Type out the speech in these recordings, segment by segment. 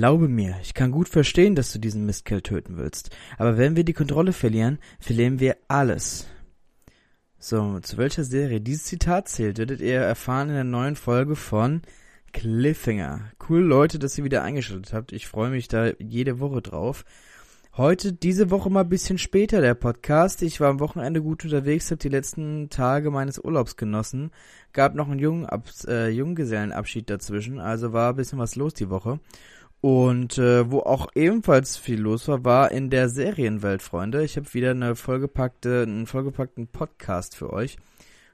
Glaube mir, ich kann gut verstehen, dass du diesen Mistkerl töten willst. Aber wenn wir die Kontrolle verlieren, verlieren wir alles. So, zu welcher Serie dieses Zitat zählt, werdet ihr erfahren in der neuen Folge von Cliffhanger. Cool, Leute, dass ihr wieder eingeschaltet habt. Ich freue mich da jede Woche drauf. Heute, diese Woche mal ein bisschen später der Podcast. Ich war am Wochenende gut unterwegs, habe die letzten Tage meines Urlaubs genossen. Gab noch einen jungen äh, Junggesellenabschied dazwischen, also war ein bisschen was los die Woche. Und äh, wo auch ebenfalls viel los war, war in der Serienwelt, Freunde. Ich habe wieder eine vollgepackte, einen vollgepackten Podcast für euch.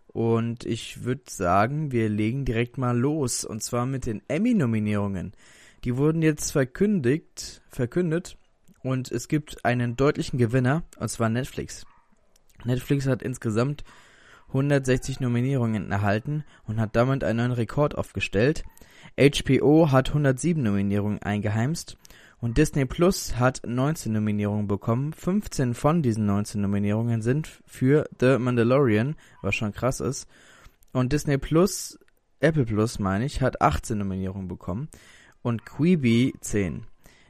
Und ich würde sagen, wir legen direkt mal los. Und zwar mit den Emmy-Nominierungen. Die wurden jetzt verkündigt, verkündet. Und es gibt einen deutlichen Gewinner, und zwar Netflix. Netflix hat insgesamt 160 Nominierungen erhalten und hat damit einen neuen Rekord aufgestellt. HBO hat 107 Nominierungen eingeheimst und Disney Plus hat 19 Nominierungen bekommen. 15 von diesen 19 Nominierungen sind für The Mandalorian, was schon krass ist. Und Disney Plus, Apple Plus meine ich, hat 18 Nominierungen bekommen und Quibi 10.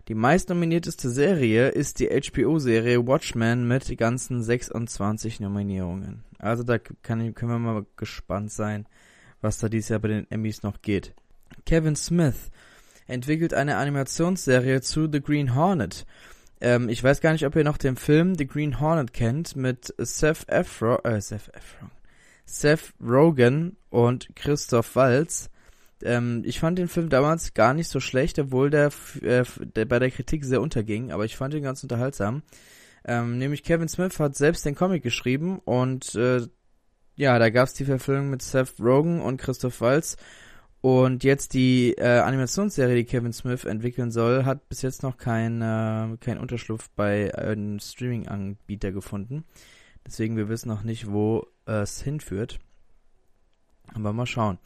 Die meistnominierteste Serie ist die HBO-Serie Watchmen mit ganzen 26 Nominierungen. Also da kann, können wir mal gespannt sein, was da dieses Jahr bei den Emmys noch geht. Kevin Smith entwickelt eine Animationsserie zu The Green Hornet. Ähm, ich weiß gar nicht, ob ihr noch den Film The Green Hornet kennt mit Seth Efron, äh, Seth Efron, Seth Rogen und Christoph Waltz. Ähm, ich fand den Film damals gar nicht so schlecht, obwohl der, äh, der bei der Kritik sehr unterging, aber ich fand ihn ganz unterhaltsam. Ähm, nämlich Kevin Smith hat selbst den Comic geschrieben und äh, ja, da gab es die Verfilmung mit Seth Rogen und Christoph Waltz und jetzt die äh, Animationsserie, die Kevin Smith entwickeln soll, hat bis jetzt noch keinen äh, kein Unterschlupf bei einem Streaming-Anbieter gefunden. Deswegen, wir wissen noch nicht, wo es hinführt. Aber mal schauen.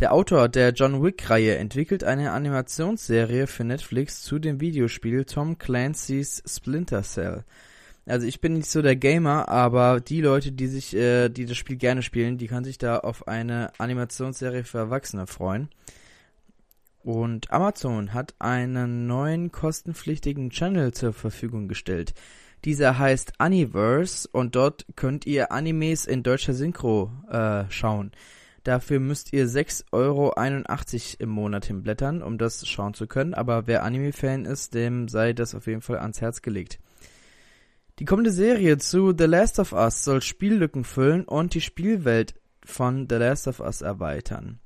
Der Autor der John Wick-Reihe entwickelt eine Animationsserie für Netflix zu dem Videospiel Tom Clancy's Splinter Cell. Also ich bin nicht so der Gamer, aber die Leute, die sich, äh, die das Spiel gerne spielen, die können sich da auf eine Animationsserie für Erwachsene freuen. Und Amazon hat einen neuen kostenpflichtigen Channel zur Verfügung gestellt. Dieser heißt Universe und dort könnt ihr Animes in deutscher Synchro äh, schauen. Dafür müsst ihr 6,81 Euro im Monat hinblättern, um das schauen zu können. Aber wer Anime-Fan ist, dem sei das auf jeden Fall ans Herz gelegt. Die kommende Serie zu The Last of Us soll Spiellücken füllen und die Spielwelt von The Last of Us erweitern.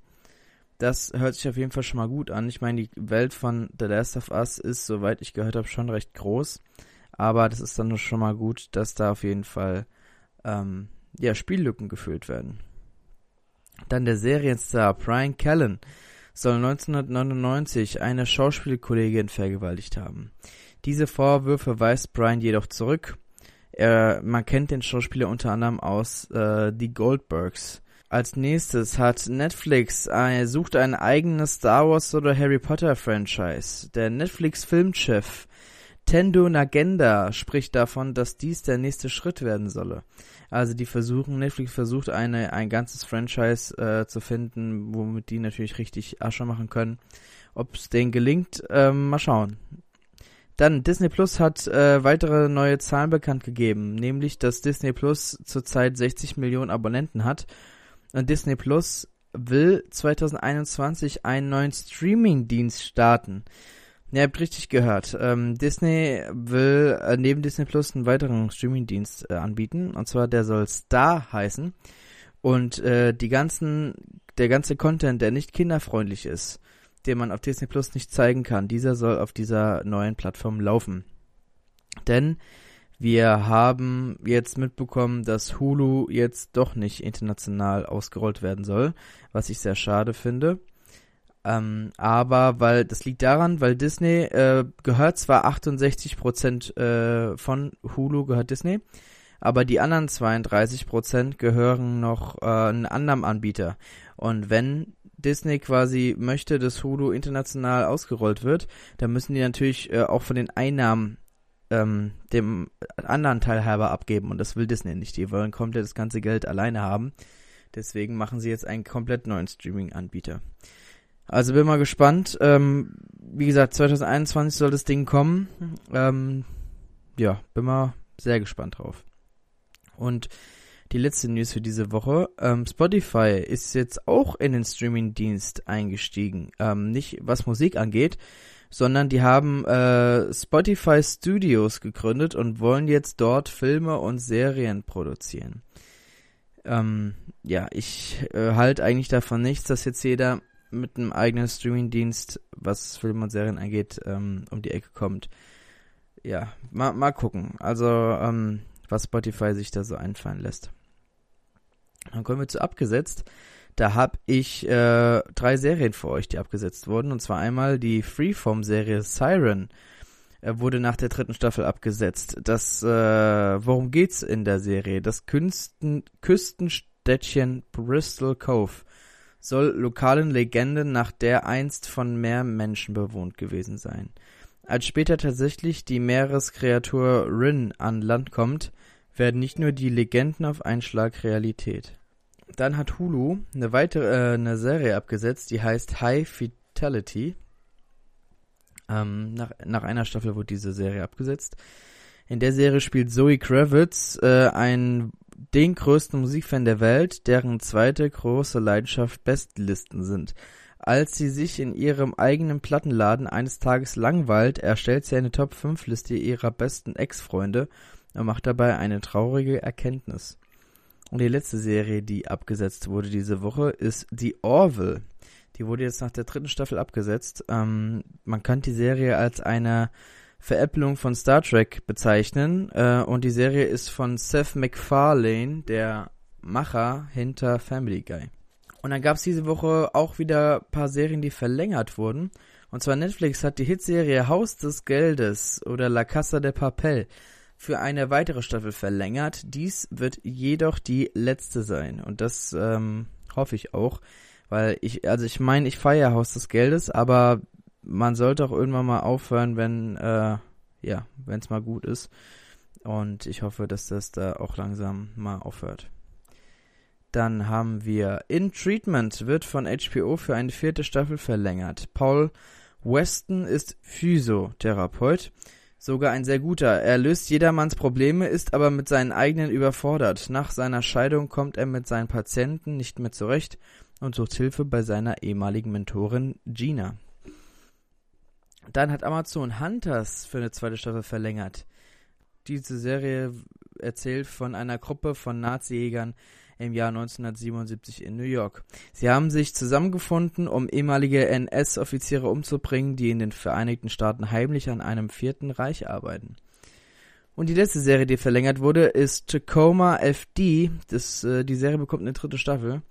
Das hört sich auf jeden Fall schon mal gut an. Ich meine, die Welt von The Last of Us ist, soweit ich gehört habe, schon recht groß. Aber das ist dann schon mal gut, dass da auf jeden Fall ähm, ja, Spiellücken gefüllt werden. Dann der Serienstar Brian Callen soll 1999 eine Schauspielkollegin vergewaltigt haben. Diese Vorwürfe weist Brian jedoch zurück. Er, man kennt den Schauspieler unter anderem aus äh, Die Goldbergs. Als nächstes hat Netflix äh, sucht ein eigenes Star Wars oder Harry Potter Franchise. Der Netflix Filmchef Tendo Nagenda spricht davon, dass dies der nächste Schritt werden solle. Also die versuchen, Netflix versucht eine ein ganzes Franchise äh, zu finden, womit die natürlich richtig Asche machen können. Ob es denen gelingt, ähm, mal schauen. Dann Disney Plus hat äh, weitere neue Zahlen bekannt gegeben, nämlich dass Disney Plus zurzeit 60 Millionen Abonnenten hat und Disney Plus will 2021 einen neuen Streaming-Dienst starten. Ja, ihr habt richtig gehört. Ähm, Disney will äh, neben Disney Plus einen weiteren Streaming-Dienst äh, anbieten und zwar der soll Star heißen und äh, die ganzen der ganze Content, der nicht kinderfreundlich ist, den man auf Disney Plus nicht zeigen kann. Dieser soll auf dieser neuen Plattform laufen. Denn wir haben jetzt mitbekommen, dass Hulu jetzt doch nicht international ausgerollt werden soll, was ich sehr schade finde. Ähm, aber weil das liegt daran, weil Disney äh, gehört zwar 68% äh, von Hulu gehört Disney, aber die anderen 32% gehören noch äh, einem anderen Anbieter. Und wenn Disney quasi möchte, dass Hulu international ausgerollt wird, dann müssen die natürlich äh, auch von den Einnahmen ähm, dem anderen Teil halber abgeben und das will Disney nicht. Die wollen komplett das ganze Geld alleine haben. Deswegen machen sie jetzt einen komplett neuen Streaming-Anbieter. Also bin mal gespannt. Ähm, wie gesagt, 2021 soll das Ding kommen. Ähm, ja, bin mal sehr gespannt drauf. Und die letzte News für diese Woche. Ähm, Spotify ist jetzt auch in den Streaming-Dienst eingestiegen. Ähm, nicht was Musik angeht, sondern die haben äh, Spotify Studios gegründet und wollen jetzt dort Filme und Serien produzieren. Ähm, ja, ich äh, halte eigentlich davon nichts, dass jetzt jeder mit einem eigenen Streaming-Dienst, was Filme und Serien angeht, ähm, um die Ecke kommt. Ja, mal, mal gucken. Also, ähm, was Spotify sich da so einfallen lässt. Dann kommen wir zu abgesetzt. Da habe ich äh, drei Serien für euch, die abgesetzt wurden. Und zwar einmal die Freeform-Serie Siren. Er wurde nach der dritten Staffel abgesetzt. Das, äh, worum geht's in der Serie? Das Künsten, Küstenstädtchen Bristol Cove soll lokalen Legenden nach der einst von mehr Menschen bewohnt gewesen sein. Als später tatsächlich die Meereskreatur Rin an Land kommt, werden nicht nur die Legenden auf einen Schlag Realität. Dann hat Hulu eine weitere äh, eine Serie abgesetzt, die heißt High Fidelity. Ähm, nach, nach einer Staffel wurde diese Serie abgesetzt. In der Serie spielt Zoe Kravitz äh, einen den größten Musikfan der Welt, deren zweite große Leidenschaft Bestlisten sind. Als sie sich in ihrem eigenen Plattenladen eines Tages langweilt, erstellt sie eine Top 5 Liste ihrer besten Ex-Freunde und macht dabei eine traurige Erkenntnis. Und die letzte Serie, die abgesetzt wurde diese Woche, ist The Orville. Die wurde jetzt nach der dritten Staffel abgesetzt. Ähm, man kann die Serie als eine Veräppelung von Star Trek bezeichnen. Äh, und die Serie ist von Seth MacFarlane, der Macher hinter Family Guy. Und dann gab es diese Woche auch wieder ein paar Serien, die verlängert wurden. Und zwar Netflix hat die Hitserie Haus des Geldes oder La Casa de Papel für eine weitere Staffel verlängert. Dies wird jedoch die letzte sein. Und das ähm, hoffe ich auch. Weil ich, also ich meine, ich feiere Haus des Geldes, aber man sollte auch irgendwann mal aufhören, wenn, äh, ja, wenn es mal gut ist. Und ich hoffe, dass das da auch langsam mal aufhört. Dann haben wir In Treatment wird von HBO für eine vierte Staffel verlängert. Paul Weston ist Physiotherapeut Sogar ein sehr guter. Er löst jedermanns Probleme, ist aber mit seinen eigenen überfordert. Nach seiner Scheidung kommt er mit seinen Patienten nicht mehr zurecht und sucht Hilfe bei seiner ehemaligen Mentorin Gina. Dann hat Amazon Hunters für eine zweite Staffel verlängert. Diese Serie erzählt von einer Gruppe von Nazi-Jägern, im Jahr 1977 in New York. Sie haben sich zusammengefunden, um ehemalige NS-Offiziere umzubringen, die in den Vereinigten Staaten heimlich an einem vierten Reich arbeiten. Und die letzte Serie, die verlängert wurde, ist Tacoma FD. Das, äh, die Serie bekommt eine dritte Staffel.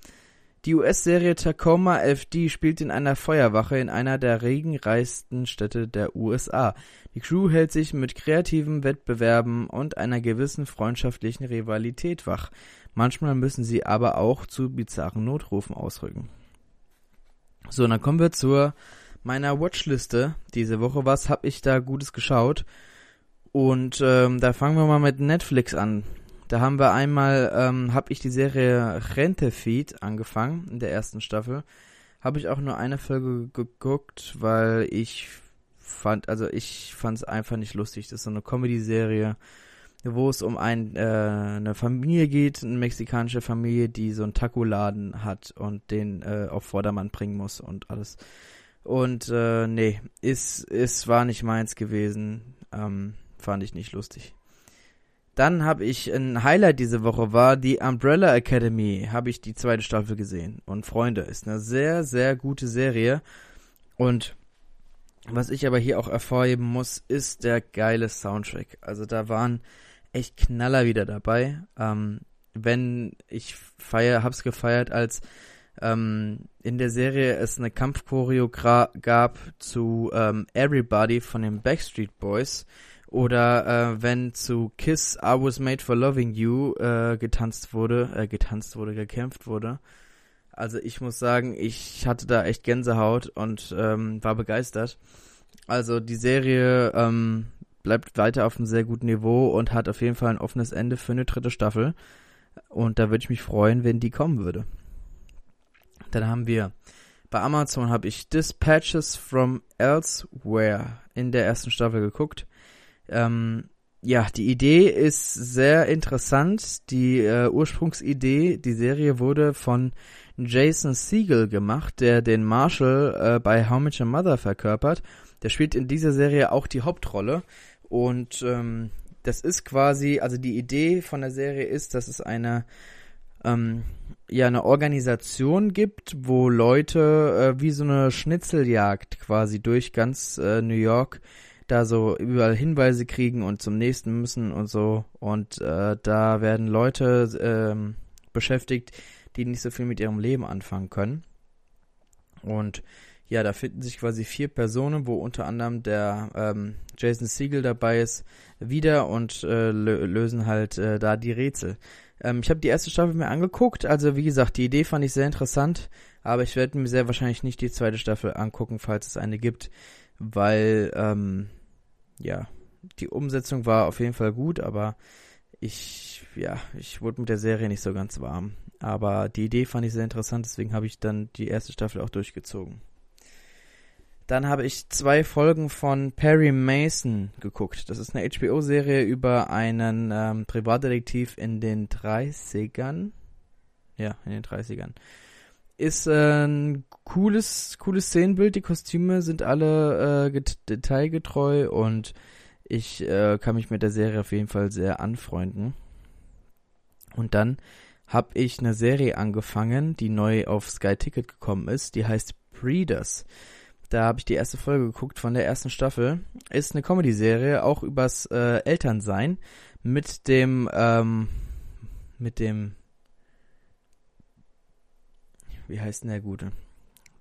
Die US-Serie Tacoma FD spielt in einer Feuerwache in einer der regenreichsten Städte der USA. Die Crew hält sich mit kreativen Wettbewerben und einer gewissen freundschaftlichen Rivalität wach. Manchmal müssen sie aber auch zu bizarren Notrufen ausrücken. So, dann kommen wir zur meiner Watchliste diese Woche. Was habe ich da Gutes geschaut? Und ähm, da fangen wir mal mit Netflix an. Da haben wir einmal, ähm, habe ich die Serie Rentefeed angefangen in der ersten Staffel. Habe ich auch nur eine Folge geguckt, weil ich fand, also ich fand es einfach nicht lustig. Das ist so eine Comedy-Serie wo es um ein, äh, eine Familie geht, eine mexikanische Familie, die so einen Taco-Laden hat und den äh, auf Vordermann bringen muss und alles. Und äh, nee, ist, ist, war nicht meins gewesen. Ähm, fand ich nicht lustig. Dann habe ich ein Highlight diese Woche war die Umbrella Academy. Habe ich die zweite Staffel gesehen. Und Freunde, ist eine sehr, sehr gute Serie. Und was ich aber hier auch hervorheben muss, ist der geile Soundtrack. Also da waren echt Knaller wieder dabei. Ähm, wenn ich feier, hab's gefeiert, als ähm, in der Serie es eine Kampfchoreo gab zu ähm, Everybody von den Backstreet Boys oder äh, wenn zu Kiss I Was Made for Loving You äh, getanzt wurde, äh, getanzt wurde, gekämpft wurde. Also ich muss sagen, ich hatte da echt Gänsehaut und ähm, war begeistert. Also die Serie ähm, bleibt weiter auf einem sehr guten Niveau und hat auf jeden Fall ein offenes Ende für eine dritte Staffel. Und da würde ich mich freuen, wenn die kommen würde. Dann haben wir Bei Amazon habe ich Dispatches from Elsewhere in der ersten Staffel geguckt. Ähm, ja, die Idee ist sehr interessant. Die äh, Ursprungsidee, die Serie wurde von Jason Siegel gemacht, der den Marshall äh, bei How Much a Mother verkörpert. Der spielt in dieser Serie auch die Hauptrolle. Und ähm, das ist quasi, also die Idee von der Serie ist, dass es eine ähm, ja eine Organisation gibt, wo Leute äh, wie so eine Schnitzeljagd quasi durch ganz äh, New York da so überall Hinweise kriegen und zum nächsten müssen und so. Und äh, da werden Leute ähm, beschäftigt, die nicht so viel mit ihrem Leben anfangen können. Und ja, da finden sich quasi vier Personen, wo unter anderem der ähm, Jason Siegel dabei ist, wieder und äh, lösen halt äh, da die Rätsel. Ähm, ich habe die erste Staffel mir angeguckt, also wie gesagt, die Idee fand ich sehr interessant, aber ich werde mir sehr wahrscheinlich nicht die zweite Staffel angucken, falls es eine gibt, weil ähm, ja, die Umsetzung war auf jeden Fall gut, aber ich, ja, ich wurde mit der Serie nicht so ganz warm. Aber die Idee fand ich sehr interessant, deswegen habe ich dann die erste Staffel auch durchgezogen. Dann habe ich zwei Folgen von Perry Mason geguckt. Das ist eine HBO-Serie über einen ähm, Privatdetektiv in den 30ern. Ja, in den 30ern. Ist äh, ein cooles, cooles Szenenbild. Die Kostüme sind alle äh, detailgetreu und ich äh, kann mich mit der Serie auf jeden Fall sehr anfreunden. Und dann habe ich eine Serie angefangen, die neu auf Sky Ticket gekommen ist. Die heißt Breeders. Da habe ich die erste Folge geguckt von der ersten Staffel. Ist eine Comedy-Serie, auch übers äh, Elternsein mit dem ähm, mit dem wie heißt denn der Gute?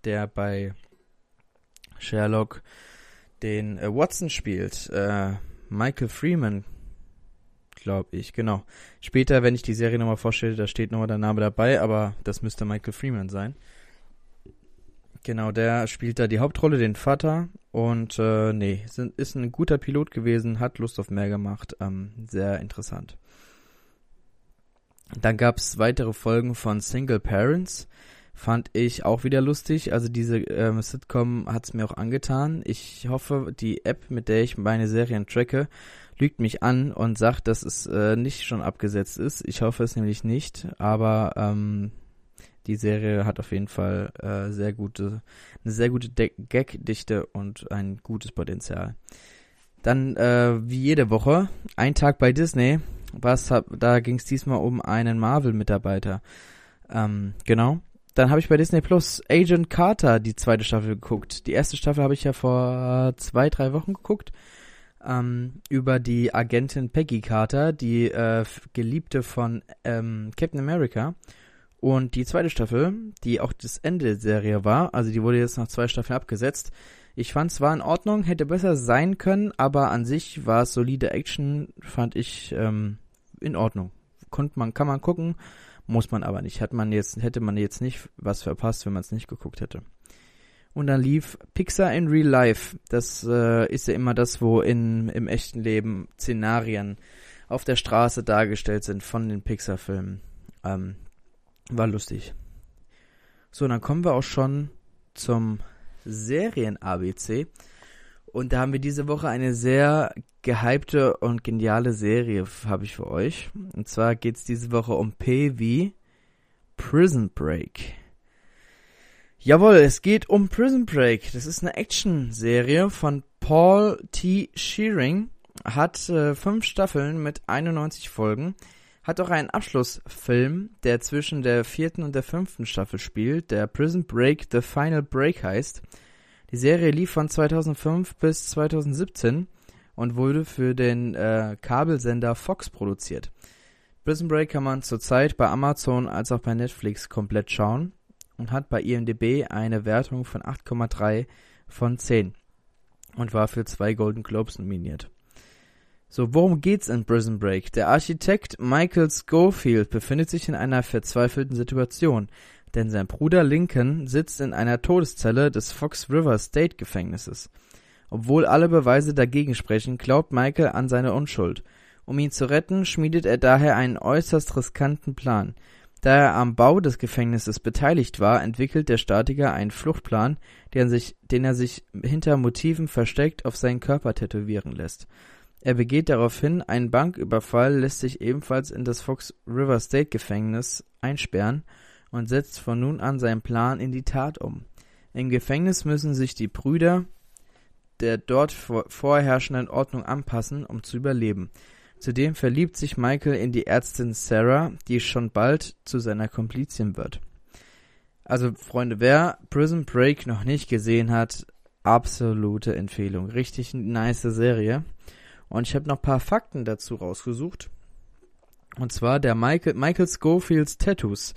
Der bei Sherlock den äh, Watson spielt. Äh, Michael Freeman, glaube ich, genau. Später, wenn ich die Serie nochmal vorstelle, da steht nochmal der Name dabei, aber das müsste Michael Freeman sein. Genau, der spielt da die Hauptrolle, den Vater. Und äh, nee, sind, ist ein guter Pilot gewesen, hat Lust auf mehr gemacht. Ähm, sehr interessant. Dann gab es weitere Folgen von Single Parents. Fand ich auch wieder lustig. Also diese ähm, Sitcom hat es mir auch angetan. Ich hoffe, die App, mit der ich meine Serien tracke, lügt mich an und sagt, dass es äh, nicht schon abgesetzt ist. Ich hoffe es nämlich nicht. Aber ähm, die Serie hat auf jeden Fall äh, sehr gute, eine sehr gute Gag-Dichte und ein gutes Potenzial. Dann, äh, wie jede Woche, ein Tag bei Disney. Was hab, da ging es diesmal um einen Marvel-Mitarbeiter. Ähm, genau. Dann habe ich bei Disney Plus Agent Carter die zweite Staffel geguckt. Die erste Staffel habe ich ja vor zwei, drei Wochen geguckt. Ähm, über die Agentin Peggy Carter, die äh, Geliebte von ähm, Captain America. Und die zweite Staffel, die auch das Ende der Serie war, also die wurde jetzt nach zwei Staffeln abgesetzt. Ich fand es war in Ordnung, hätte besser sein können, aber an sich war es solide Action, fand ich ähm, in Ordnung. Konnte man, kann man gucken, muss man aber nicht. Hat man jetzt, hätte man jetzt nicht was verpasst, wenn man es nicht geguckt hätte. Und dann lief Pixar in Real Life. Das äh, ist ja immer das, wo in, im echten Leben Szenarien auf der Straße dargestellt sind von den Pixar-Filmen. Ähm, war lustig. So, dann kommen wir auch schon zum Serien-ABC. Und da haben wir diese Woche eine sehr gehypte und geniale Serie, habe ich für euch. Und zwar geht es diese Woche um P wie Prison Break. Jawohl, es geht um Prison Break. Das ist eine Action-Serie von Paul T. Shearing. Hat äh, fünf Staffeln mit 91 Folgen hat auch einen Abschlussfilm, der zwischen der vierten und der fünften Staffel spielt, der Prison Break The Final Break heißt. Die Serie lief von 2005 bis 2017 und wurde für den äh, Kabelsender Fox produziert. Prison Break kann man zurzeit bei Amazon als auch bei Netflix komplett schauen und hat bei IMDb eine Wertung von 8,3 von 10 und war für zwei Golden Globes nominiert. So, worum geht's in Prison Break? Der Architekt Michael Schofield befindet sich in einer verzweifelten Situation, denn sein Bruder Lincoln sitzt in einer Todeszelle des Fox River State Gefängnisses. Obwohl alle Beweise dagegen sprechen, glaubt Michael an seine Unschuld. Um ihn zu retten, schmiedet er daher einen äußerst riskanten Plan. Da er am Bau des Gefängnisses beteiligt war, entwickelt der Statiker einen Fluchtplan, den, sich, den er sich hinter Motiven versteckt auf seinen Körper tätowieren lässt. Er begeht daraufhin einen Banküberfall, lässt sich ebenfalls in das Fox River State Gefängnis einsperren und setzt von nun an seinen Plan in die Tat um. Im Gefängnis müssen sich die Brüder der dort vorherrschenden Ordnung anpassen, um zu überleben. Zudem verliebt sich Michael in die Ärztin Sarah, die schon bald zu seiner Komplizin wird. Also, Freunde, wer Prison Break noch nicht gesehen hat, absolute Empfehlung. Richtig nice Serie. Und ich habe noch ein paar Fakten dazu rausgesucht. Und zwar der Michael, Michael Schofields Tattoos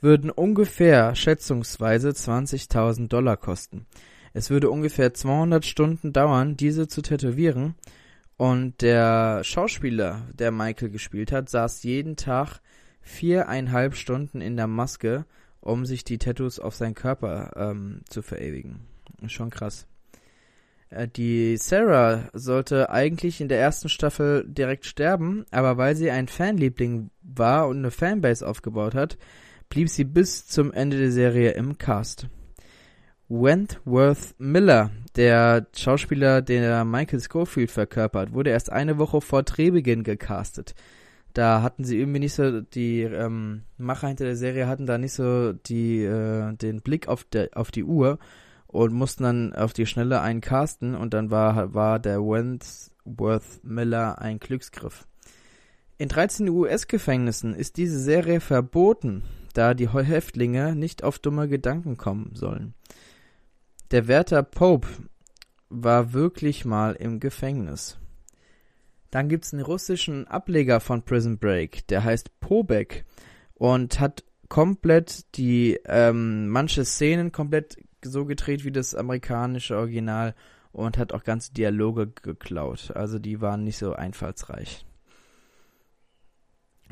würden ungefähr schätzungsweise 20.000 Dollar kosten. Es würde ungefähr 200 Stunden dauern, diese zu tätowieren und der Schauspieler, der Michael gespielt hat, saß jeden Tag viereinhalb Stunden in der Maske, um sich die Tattoos auf seinen Körper ähm, zu verewigen. Schon krass. Äh, die Sarah sollte eigentlich in der ersten Staffel direkt sterben, aber weil sie ein Fanliebling war und eine Fanbase aufgebaut hat, blieb sie bis zum Ende der Serie im Cast. Wentworth Miller, der Schauspieler, der Michael Schofield verkörpert, wurde erst eine Woche vor Drehbeginn gecastet. Da hatten sie irgendwie nicht so, die ähm, Macher hinter der Serie hatten da nicht so die, äh, den Blick auf, der, auf die Uhr und mussten dann auf die Schnelle einen casten und dann war, war der Wentworth Miller ein Glücksgriff. In 13 US-Gefängnissen ist diese Serie verboten, da die Häftlinge nicht auf dumme Gedanken kommen sollen. Der Wärter Pope war wirklich mal im Gefängnis. Dann gibt's einen russischen Ableger von Prison Break, der heißt Pobek und hat komplett die ähm, manche Szenen komplett so gedreht wie das amerikanische Original und hat auch ganze Dialoge geklaut. Also die waren nicht so einfallsreich.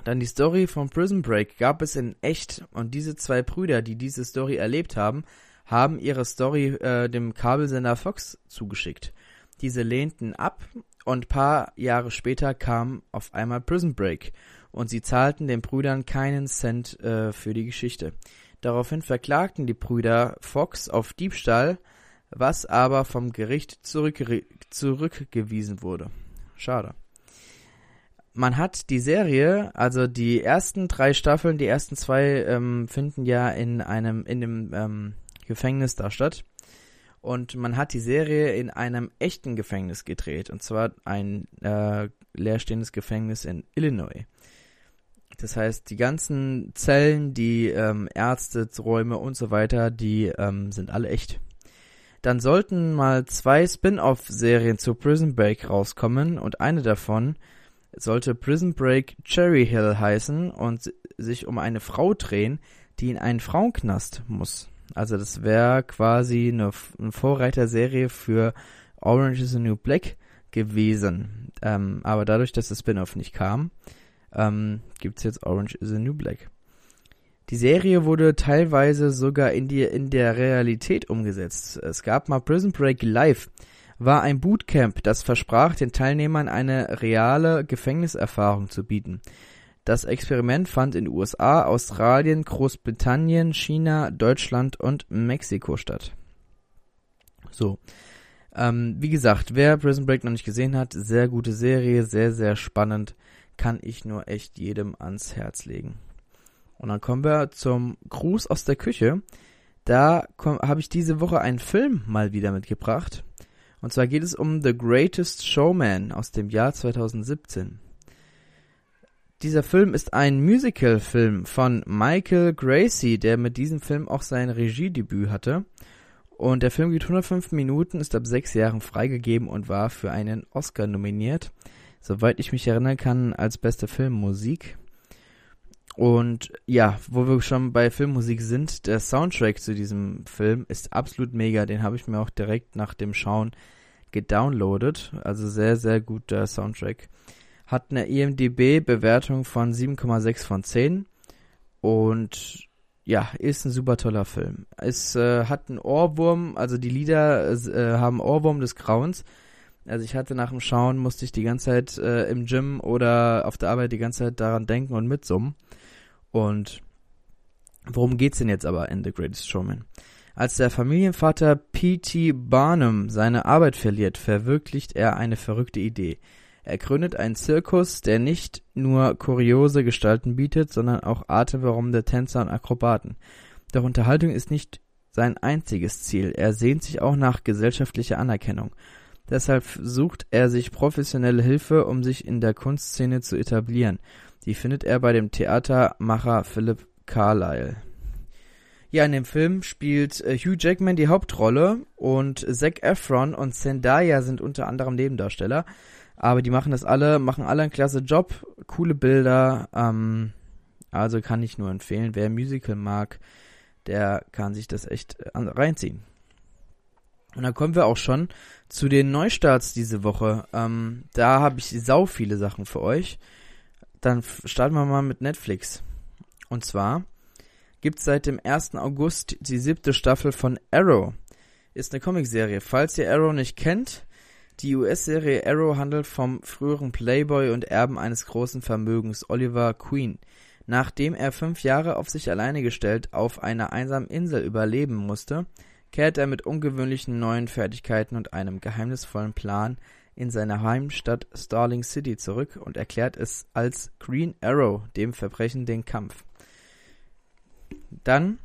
Dann die Story von Prison Break gab es in echt und diese zwei Brüder, die diese Story erlebt haben, haben ihre Story äh, dem Kabelsender Fox zugeschickt. Diese lehnten ab und paar Jahre später kam auf einmal Prison Break und sie zahlten den Brüdern keinen Cent äh, für die Geschichte. Daraufhin verklagten die Brüder Fox auf Diebstahl, was aber vom Gericht zurückgewiesen wurde. Schade. Man hat die Serie, also die ersten drei Staffeln, die ersten zwei ähm, finden ja in einem, in dem ähm, Gefängnis da statt. Und man hat die Serie in einem echten Gefängnis gedreht, und zwar ein äh, leerstehendes Gefängnis in Illinois. Das heißt, die ganzen Zellen, die ähm, Ärzte, Räume und so weiter, die ähm, sind alle echt. Dann sollten mal zwei Spin-off-Serien zu Prison Break rauskommen und eine davon sollte Prison Break Cherry Hill heißen und sich um eine Frau drehen, die in einen Frauenknast muss. Also das wäre quasi eine, eine Vorreiterserie für Orange is the New Black gewesen. Ähm, aber dadurch, dass das Spin-off nicht kam, ähm, gibt es jetzt Orange is the New Black. Die Serie wurde teilweise sogar in, die, in der Realität umgesetzt. Es gab mal Prison Break Live, war ein Bootcamp, das versprach, den Teilnehmern eine reale Gefängniserfahrung zu bieten. Das Experiment fand in USA, Australien, Großbritannien, China, Deutschland und Mexiko statt. So. Ähm, wie gesagt, wer Prison Break noch nicht gesehen hat, sehr gute Serie, sehr, sehr spannend. Kann ich nur echt jedem ans Herz legen. Und dann kommen wir zum Gruß aus der Küche. Da habe ich diese Woche einen Film mal wieder mitgebracht. Und zwar geht es um The Greatest Showman aus dem Jahr 2017. Dieser Film ist ein Musical-Film von Michael Gracie, der mit diesem Film auch sein Regiedebüt hatte. Und der Film geht 105 Minuten, ist ab sechs Jahren freigegeben und war für einen Oscar nominiert. Soweit ich mich erinnern kann, als beste Filmmusik. Und ja, wo wir schon bei Filmmusik sind, der Soundtrack zu diesem Film ist absolut mega. Den habe ich mir auch direkt nach dem Schauen gedownloadet. Also sehr, sehr guter Soundtrack hat eine IMDB-Bewertung von 7,6 von 10 und ja, ist ein super toller Film. Es äh, hat einen Ohrwurm, also die Lieder äh, haben Ohrwurm des Grauens. Also ich hatte nach dem Schauen, musste ich die ganze Zeit äh, im Gym oder auf der Arbeit die ganze Zeit daran denken und mitsummen. Und Worum geht's denn jetzt aber in The Greatest Showman? Als der Familienvater P.T. Barnum seine Arbeit verliert, verwirklicht er eine verrückte Idee. Er gründet einen Zirkus, der nicht nur kuriose Gestalten bietet, sondern auch atemberaubende Tänzer und Akrobaten. Doch Unterhaltung ist nicht sein einziges Ziel. Er sehnt sich auch nach gesellschaftlicher Anerkennung. Deshalb sucht er sich professionelle Hilfe, um sich in der Kunstszene zu etablieren. Die findet er bei dem Theatermacher Philip Carlyle. Ja, in dem Film spielt äh, Hugh Jackman die Hauptrolle und Zac Efron und Zendaya sind unter anderem Nebendarsteller. Aber die machen das alle, machen alle einen klasse Job, coole Bilder. Ähm, also kann ich nur empfehlen, wer Musical mag, der kann sich das echt äh, reinziehen. Und dann kommen wir auch schon zu den Neustarts diese Woche. Ähm, da habe ich sau viele Sachen für euch. Dann starten wir mal mit Netflix. Und zwar gibt es seit dem 1. August die siebte Staffel von Arrow. Ist eine Comicserie. Falls ihr Arrow nicht kennt, die US-Serie Arrow handelt vom früheren Playboy und Erben eines großen Vermögens Oliver Queen. Nachdem er fünf Jahre auf sich alleine gestellt auf einer einsamen Insel überleben musste, kehrt er mit ungewöhnlichen neuen Fertigkeiten und einem geheimnisvollen Plan in seine Heimstadt Starling City zurück und erklärt es als Green Arrow dem Verbrechen den Kampf. Dann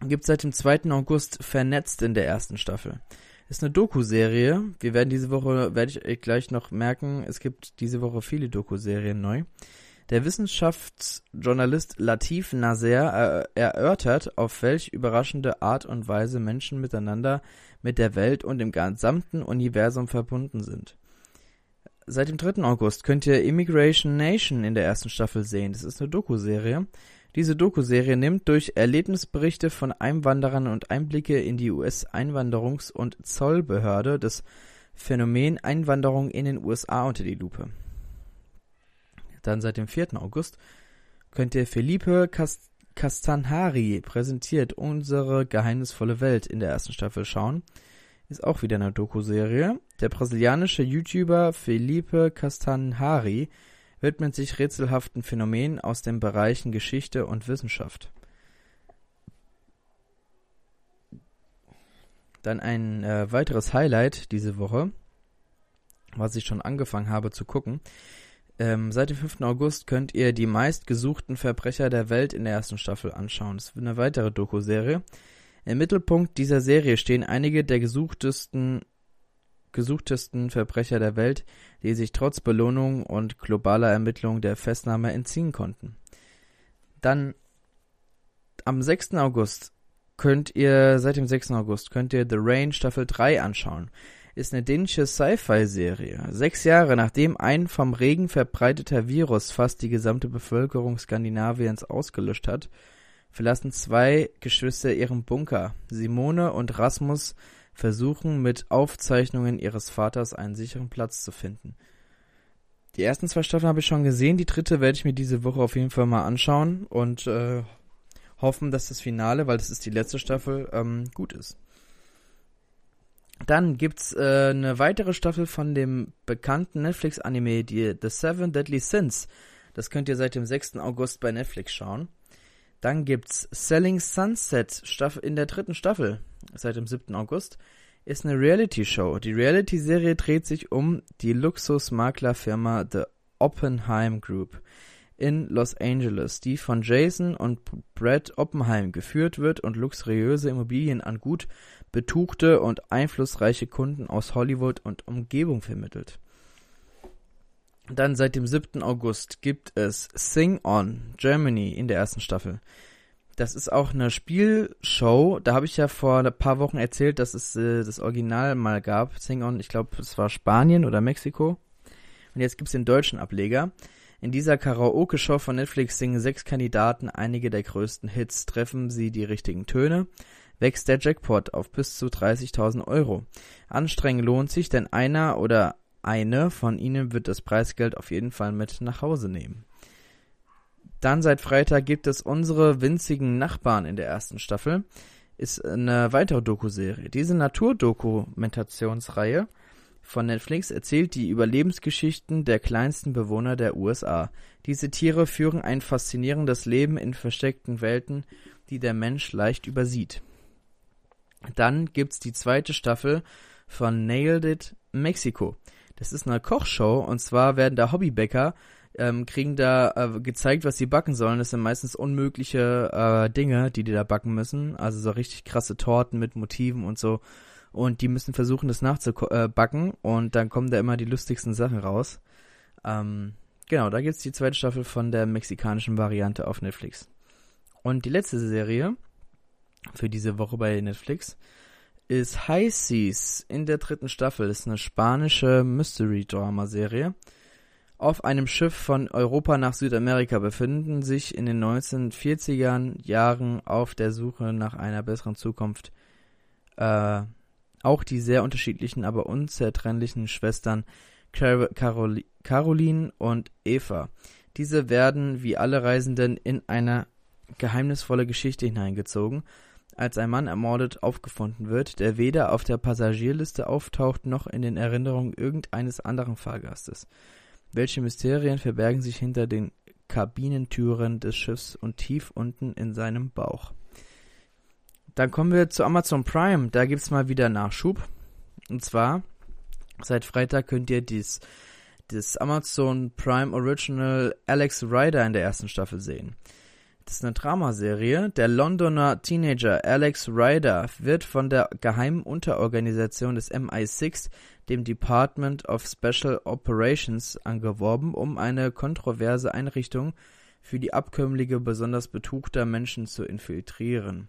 gibt es seit dem 2. August Vernetzt in der ersten Staffel. Ist eine Doku-Serie. Wir werden diese Woche, werde ich gleich noch merken, es gibt diese Woche viele Doku-Serien neu. Der Wissenschaftsjournalist Latif Nasser erörtert, auf welch überraschende Art und Weise Menschen miteinander, mit der Welt und dem gesamten Universum verbunden sind. Seit dem 3. August könnt ihr Immigration Nation in der ersten Staffel sehen. Das ist eine Doku-Serie. Diese Doku-Serie nimmt durch Erlebnisberichte von Einwanderern und Einblicke in die US-Einwanderungs- und Zollbehörde das Phänomen Einwanderung in den USA unter die Lupe. Dann seit dem 4. August könnt ihr Felipe Cast Castanhari präsentiert unsere geheimnisvolle Welt in der ersten Staffel schauen. Ist auch wieder eine Doku-Serie. Der brasilianische YouTuber Felipe Castanhari widmet sich rätselhaften Phänomenen aus den Bereichen Geschichte und Wissenschaft. Dann ein äh, weiteres Highlight diese Woche, was ich schon angefangen habe zu gucken. Ähm, seit dem 5. August könnt ihr die meistgesuchten Verbrecher der Welt in der ersten Staffel anschauen. Das ist eine weitere Doku-Serie. Im Mittelpunkt dieser Serie stehen einige der gesuchtesten gesuchtesten Verbrecher der Welt, die sich trotz Belohnung und globaler Ermittlung der Festnahme entziehen konnten. Dann am 6. August könnt ihr, seit dem 6. August könnt ihr The Rain Staffel 3 anschauen. Ist eine dänische Sci-Fi-Serie. Sechs Jahre nachdem ein vom Regen verbreiteter Virus fast die gesamte Bevölkerung Skandinaviens ausgelöscht hat, verlassen zwei Geschwister ihren Bunker. Simone und Rasmus versuchen mit Aufzeichnungen ihres Vaters einen sicheren Platz zu finden. Die ersten zwei Staffeln habe ich schon gesehen, die dritte werde ich mir diese Woche auf jeden Fall mal anschauen und äh, hoffen, dass das Finale, weil das ist die letzte Staffel, ähm, gut ist. Dann gibt's äh, eine weitere Staffel von dem bekannten Netflix-Anime, die The Seven Deadly Sins. Das könnt ihr seit dem 6. August bei Netflix schauen. Dann gibt's Selling Sunset in der dritten Staffel seit dem 7. August. Ist eine Reality-Show. Die Reality-Serie dreht sich um die Luxusmaklerfirma The Oppenheim Group in Los Angeles, die von Jason und Brad Oppenheim geführt wird und luxuriöse Immobilien an gut betuchte und einflussreiche Kunden aus Hollywood und Umgebung vermittelt. Dann seit dem 7. August gibt es Sing On Germany in der ersten Staffel. Das ist auch eine Spielshow. Da habe ich ja vor ein paar Wochen erzählt, dass es äh, das Original mal gab. Sing On, ich glaube, es war Spanien oder Mexiko. Und jetzt gibt es den deutschen Ableger. In dieser Karaoke-Show von Netflix singen sechs Kandidaten einige der größten Hits. Treffen sie die richtigen Töne, wächst der Jackpot auf bis zu 30.000 Euro. Anstrengen lohnt sich, denn einer oder eine von ihnen wird das Preisgeld auf jeden Fall mit nach Hause nehmen. Dann seit Freitag gibt es unsere winzigen Nachbarn in der ersten Staffel. Ist eine weitere Doku-Serie. Diese Naturdokumentationsreihe von Netflix erzählt die Überlebensgeschichten der kleinsten Bewohner der USA. Diese Tiere führen ein faszinierendes Leben in versteckten Welten, die der Mensch leicht übersieht. Dann gibt's die zweite Staffel von Nailed It Mexico. Das ist eine Kochshow und zwar werden da Hobbybäcker ähm, kriegen da äh, gezeigt, was sie backen sollen. Das sind meistens unmögliche äh, Dinge, die die da backen müssen. Also so richtig krasse Torten mit Motiven und so. Und die müssen versuchen, das nachzubacken. Äh, und dann kommen da immer die lustigsten Sachen raus. Ähm, genau, da gibt's die zweite Staffel von der mexikanischen Variante auf Netflix. Und die letzte Serie für diese Woche bei Netflix ist High Seas in der dritten Staffel. Das ist eine spanische Mystery-Drama-Serie. Auf einem Schiff von Europa nach Südamerika befinden sich in den 1940er Jahren auf der Suche nach einer besseren Zukunft äh, auch die sehr unterschiedlichen, aber unzertrennlichen Schwestern Car Carol Caroline und Eva. Diese werden wie alle Reisenden in eine geheimnisvolle Geschichte hineingezogen, als ein Mann ermordet aufgefunden wird, der weder auf der Passagierliste auftaucht noch in den Erinnerungen irgendeines anderen Fahrgastes. Welche Mysterien verbergen sich hinter den Kabinentüren des Schiffs und tief unten in seinem Bauch? Dann kommen wir zu Amazon Prime. Da gibt's mal wieder Nachschub. Und zwar, seit Freitag könnt ihr dies, das Amazon Prime Original Alex Rider in der ersten Staffel sehen. Das ist eine Dramaserie. Der Londoner Teenager Alex Ryder wird von der geheimen Unterorganisation des MI6, dem Department of Special Operations, angeworben, um eine kontroverse Einrichtung für die Abkömmlinge besonders betugter Menschen zu infiltrieren.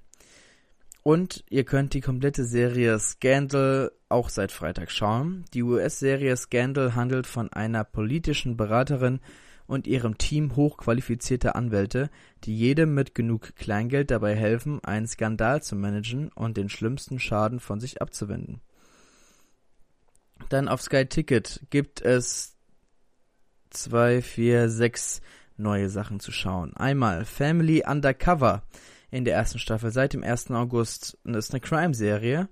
Und ihr könnt die komplette Serie Scandal auch seit Freitag schauen. Die US-Serie Scandal handelt von einer politischen Beraterin, und ihrem Team hochqualifizierter Anwälte, die jedem mit genug Kleingeld dabei helfen, einen Skandal zu managen und den schlimmsten Schaden von sich abzuwenden. Dann auf Sky Ticket gibt es zwei, vier, sechs neue Sachen zu schauen. Einmal Family Undercover in der ersten Staffel seit dem 1. August. Das ist eine Crime-Serie.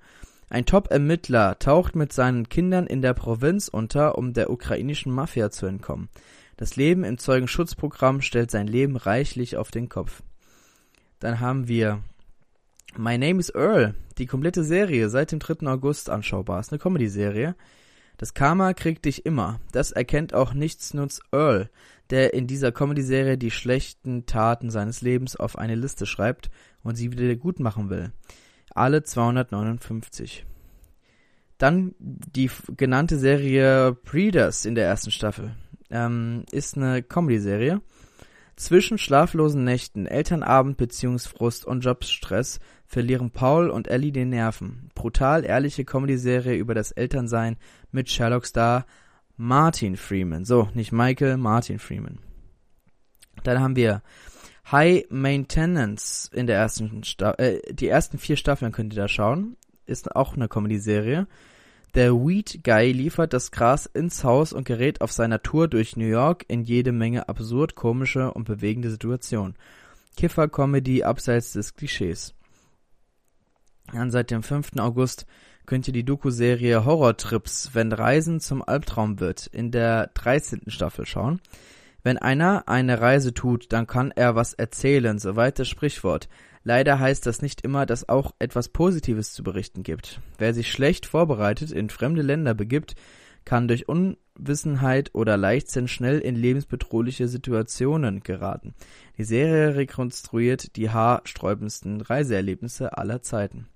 Ein Top-Ermittler taucht mit seinen Kindern in der Provinz unter, um der ukrainischen Mafia zu entkommen. Das Leben im Zeugenschutzprogramm stellt sein Leben reichlich auf den Kopf. Dann haben wir My Name is Earl, die komplette Serie seit dem 3. August anschaubar. Ist eine Comedy-Serie. Das Karma kriegt dich immer. Das erkennt auch Nichtsnutz Earl, der in dieser Comedy-Serie die schlechten Taten seines Lebens auf eine Liste schreibt und sie wieder gut machen will. Alle 259. Dann die genannte Serie Breeders in der ersten Staffel ähm, ist eine Comedy-Serie. Zwischen schlaflosen Nächten, Elternabend, Beziehungsfrust und Jobstress verlieren Paul und Ellie den Nerven. Brutal ehrliche Comedy-Serie über das Elternsein mit Sherlock-Star Martin Freeman. So, nicht Michael, Martin Freeman. Dann haben wir High Maintenance in der ersten Sta äh, die ersten vier Staffeln könnt ihr da schauen. Ist auch eine Comedy-Serie. Der Weed Guy liefert das Gras ins Haus und gerät auf seiner Tour durch New York in jede Menge absurd komische und bewegende Situationen. Kiffer-Comedy abseits des Klischees. Dann seit dem 5. August könnt ihr die Doku-Serie Horror-Trips, wenn Reisen zum Albtraum wird, in der 13. Staffel schauen. Wenn einer eine Reise tut, dann kann er was erzählen, soweit das Sprichwort. Leider heißt das nicht immer, dass auch etwas Positives zu berichten gibt. Wer sich schlecht vorbereitet in fremde Länder begibt, kann durch Unwissenheit oder Leichtsinn schnell in lebensbedrohliche Situationen geraten. Die Serie rekonstruiert die haarsträubendsten Reiseerlebnisse aller Zeiten.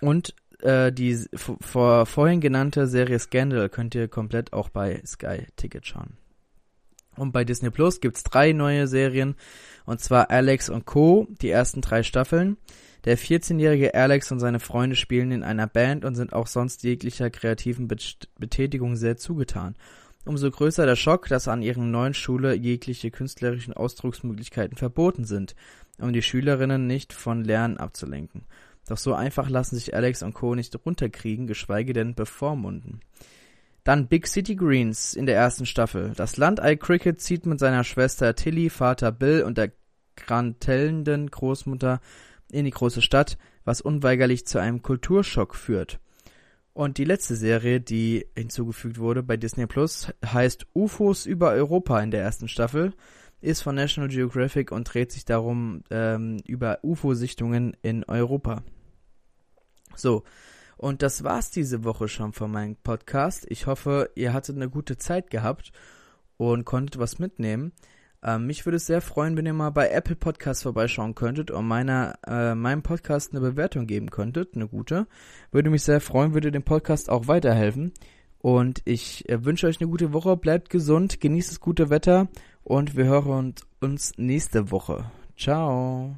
Und äh, die vor, vorhin genannte Serie Scandal könnt ihr komplett auch bei Sky Ticket schauen. Und bei Disney Plus gibt's drei neue Serien, und zwar Alex und Co., die ersten drei Staffeln. Der 14-jährige Alex und seine Freunde spielen in einer Band und sind auch sonst jeglicher kreativen Betätigung sehr zugetan. Umso größer der Schock, dass an ihren neuen Schule jegliche künstlerischen Ausdrucksmöglichkeiten verboten sind, um die Schülerinnen nicht von Lernen abzulenken. Doch so einfach lassen sich Alex und Co. nicht runterkriegen, geschweige denn bevormunden. Dann Big City Greens in der ersten Staffel. Das Landei Cricket zieht mit seiner Schwester Tilly, Vater Bill und der grantellenden Großmutter in die große Stadt, was unweigerlich zu einem Kulturschock führt. Und die letzte Serie, die hinzugefügt wurde bei Disney Plus, heißt UFOs über Europa in der ersten Staffel, ist von National Geographic und dreht sich darum ähm, über UFO-Sichtungen in Europa. So, und das war's diese Woche schon von meinem Podcast. Ich hoffe, ihr hattet eine gute Zeit gehabt und konntet was mitnehmen. Ähm, mich würde es sehr freuen, wenn ihr mal bei Apple Podcasts vorbeischauen könntet und meiner, äh, meinem Podcast eine Bewertung geben könntet, eine gute. Würde mich sehr freuen, würde dem Podcast auch weiterhelfen. Und ich äh, wünsche euch eine gute Woche, bleibt gesund, genießt das gute Wetter und wir hören uns nächste Woche. Ciao.